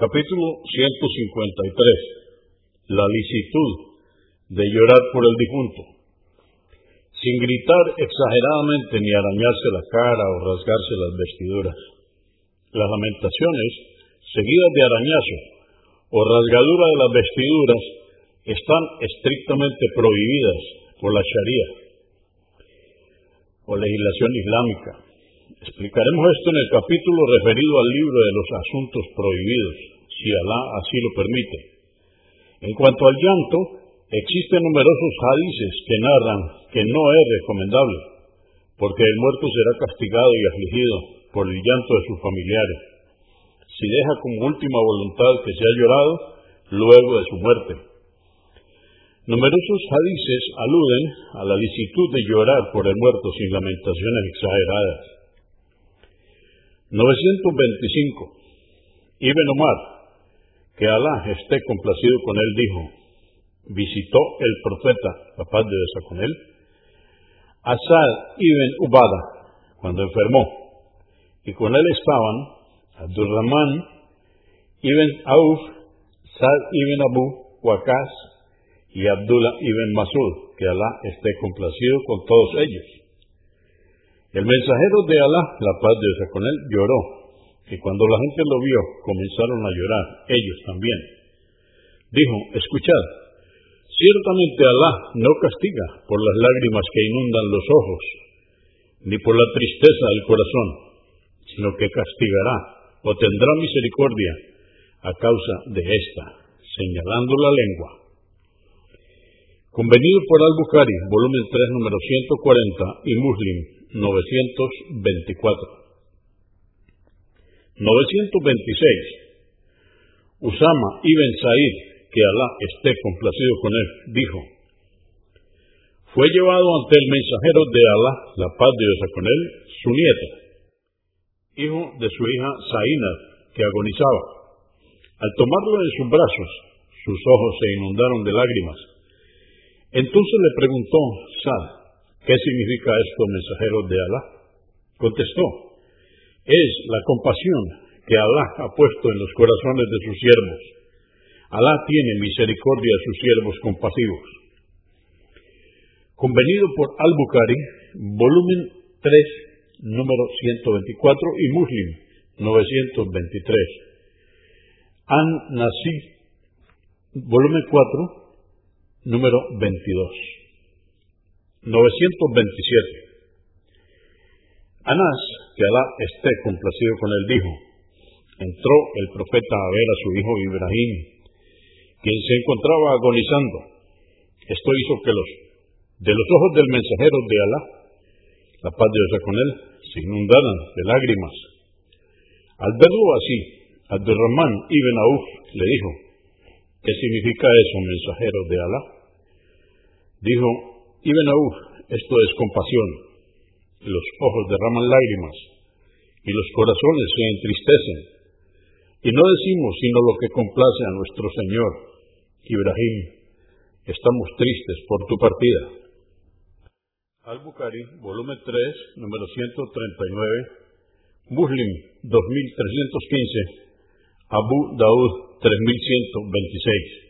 Capítulo 153. La licitud de llorar por el difunto. Sin gritar exageradamente ni arañarse la cara o rasgarse las vestiduras. Las lamentaciones, seguidas de arañazo o rasgadura de las vestiduras, están estrictamente prohibidas por la Sharia o legislación islámica. Explicaremos esto en el capítulo referido al libro de los asuntos prohibidos, si Alá así lo permite. En cuanto al llanto, existen numerosos hadices que narran que no es recomendable, porque el muerto será castigado y afligido por el llanto de sus familiares, si deja como última voluntad que se ha llorado luego de su muerte. Numerosos hadices aluden a la licitud de llorar por el muerto sin lamentaciones exageradas. 925. Ibn Omar, que Alá esté complacido con él, dijo, visitó el profeta, la paz de Dios con él, Asad ibn Ubada, cuando enfermó, y con él estaban Abdurrahman ibn Auf, Sad ibn Abu Waqas y Abdullah ibn Masud, que Alá esté complacido con todos ellos. El mensajero de Alá, la paz de Dios con él, lloró, y cuando la gente lo vio, comenzaron a llorar, ellos también. Dijo, escuchad, ciertamente Alá no castiga por las lágrimas que inundan los ojos, ni por la tristeza del corazón, sino que castigará o tendrá misericordia a causa de esta, señalando la lengua. Convenido por Al-Bukhari, volumen 3, número 140 y Muslim 924. 926. Usama ibn Said, que Alá esté complacido con él, dijo, fue llevado ante el mensajero de Alá, la paz de Dios con él, su nieto, hijo de su hija Zainab, que agonizaba. Al tomarlo en sus brazos, sus ojos se inundaron de lágrimas. Entonces le preguntó Sad, ¿qué significa esto, mensajero de Alá? Contestó, es la compasión que Alá ha puesto en los corazones de sus siervos. Alá tiene misericordia de sus siervos compasivos. Convenido por Al-Bukhari, volumen 3, número 124 y Muslim 923. An Nasí, volumen 4, número 22. 927. Anás, que Alá esté complacido con él, dijo, entró el profeta a ver a su hijo Ibrahim, quien se encontraba agonizando. Esto hizo que los, de los ojos del mensajero de Alá, la paz de Dios con él, se inundaran de lágrimas. Al verlo así, Abdurrahman ibn Auf le dijo, ¿qué significa eso, mensajero de Alá? Dijo, Ibn Auf, esto es compasión los ojos derraman lágrimas y los corazones se entristecen. Y no decimos sino lo que complace a nuestro Señor. Ibrahim, estamos tristes por tu partida. Al-Bukhari, volumen 3, número 139, Muslim 2315, Abu Daud 3126.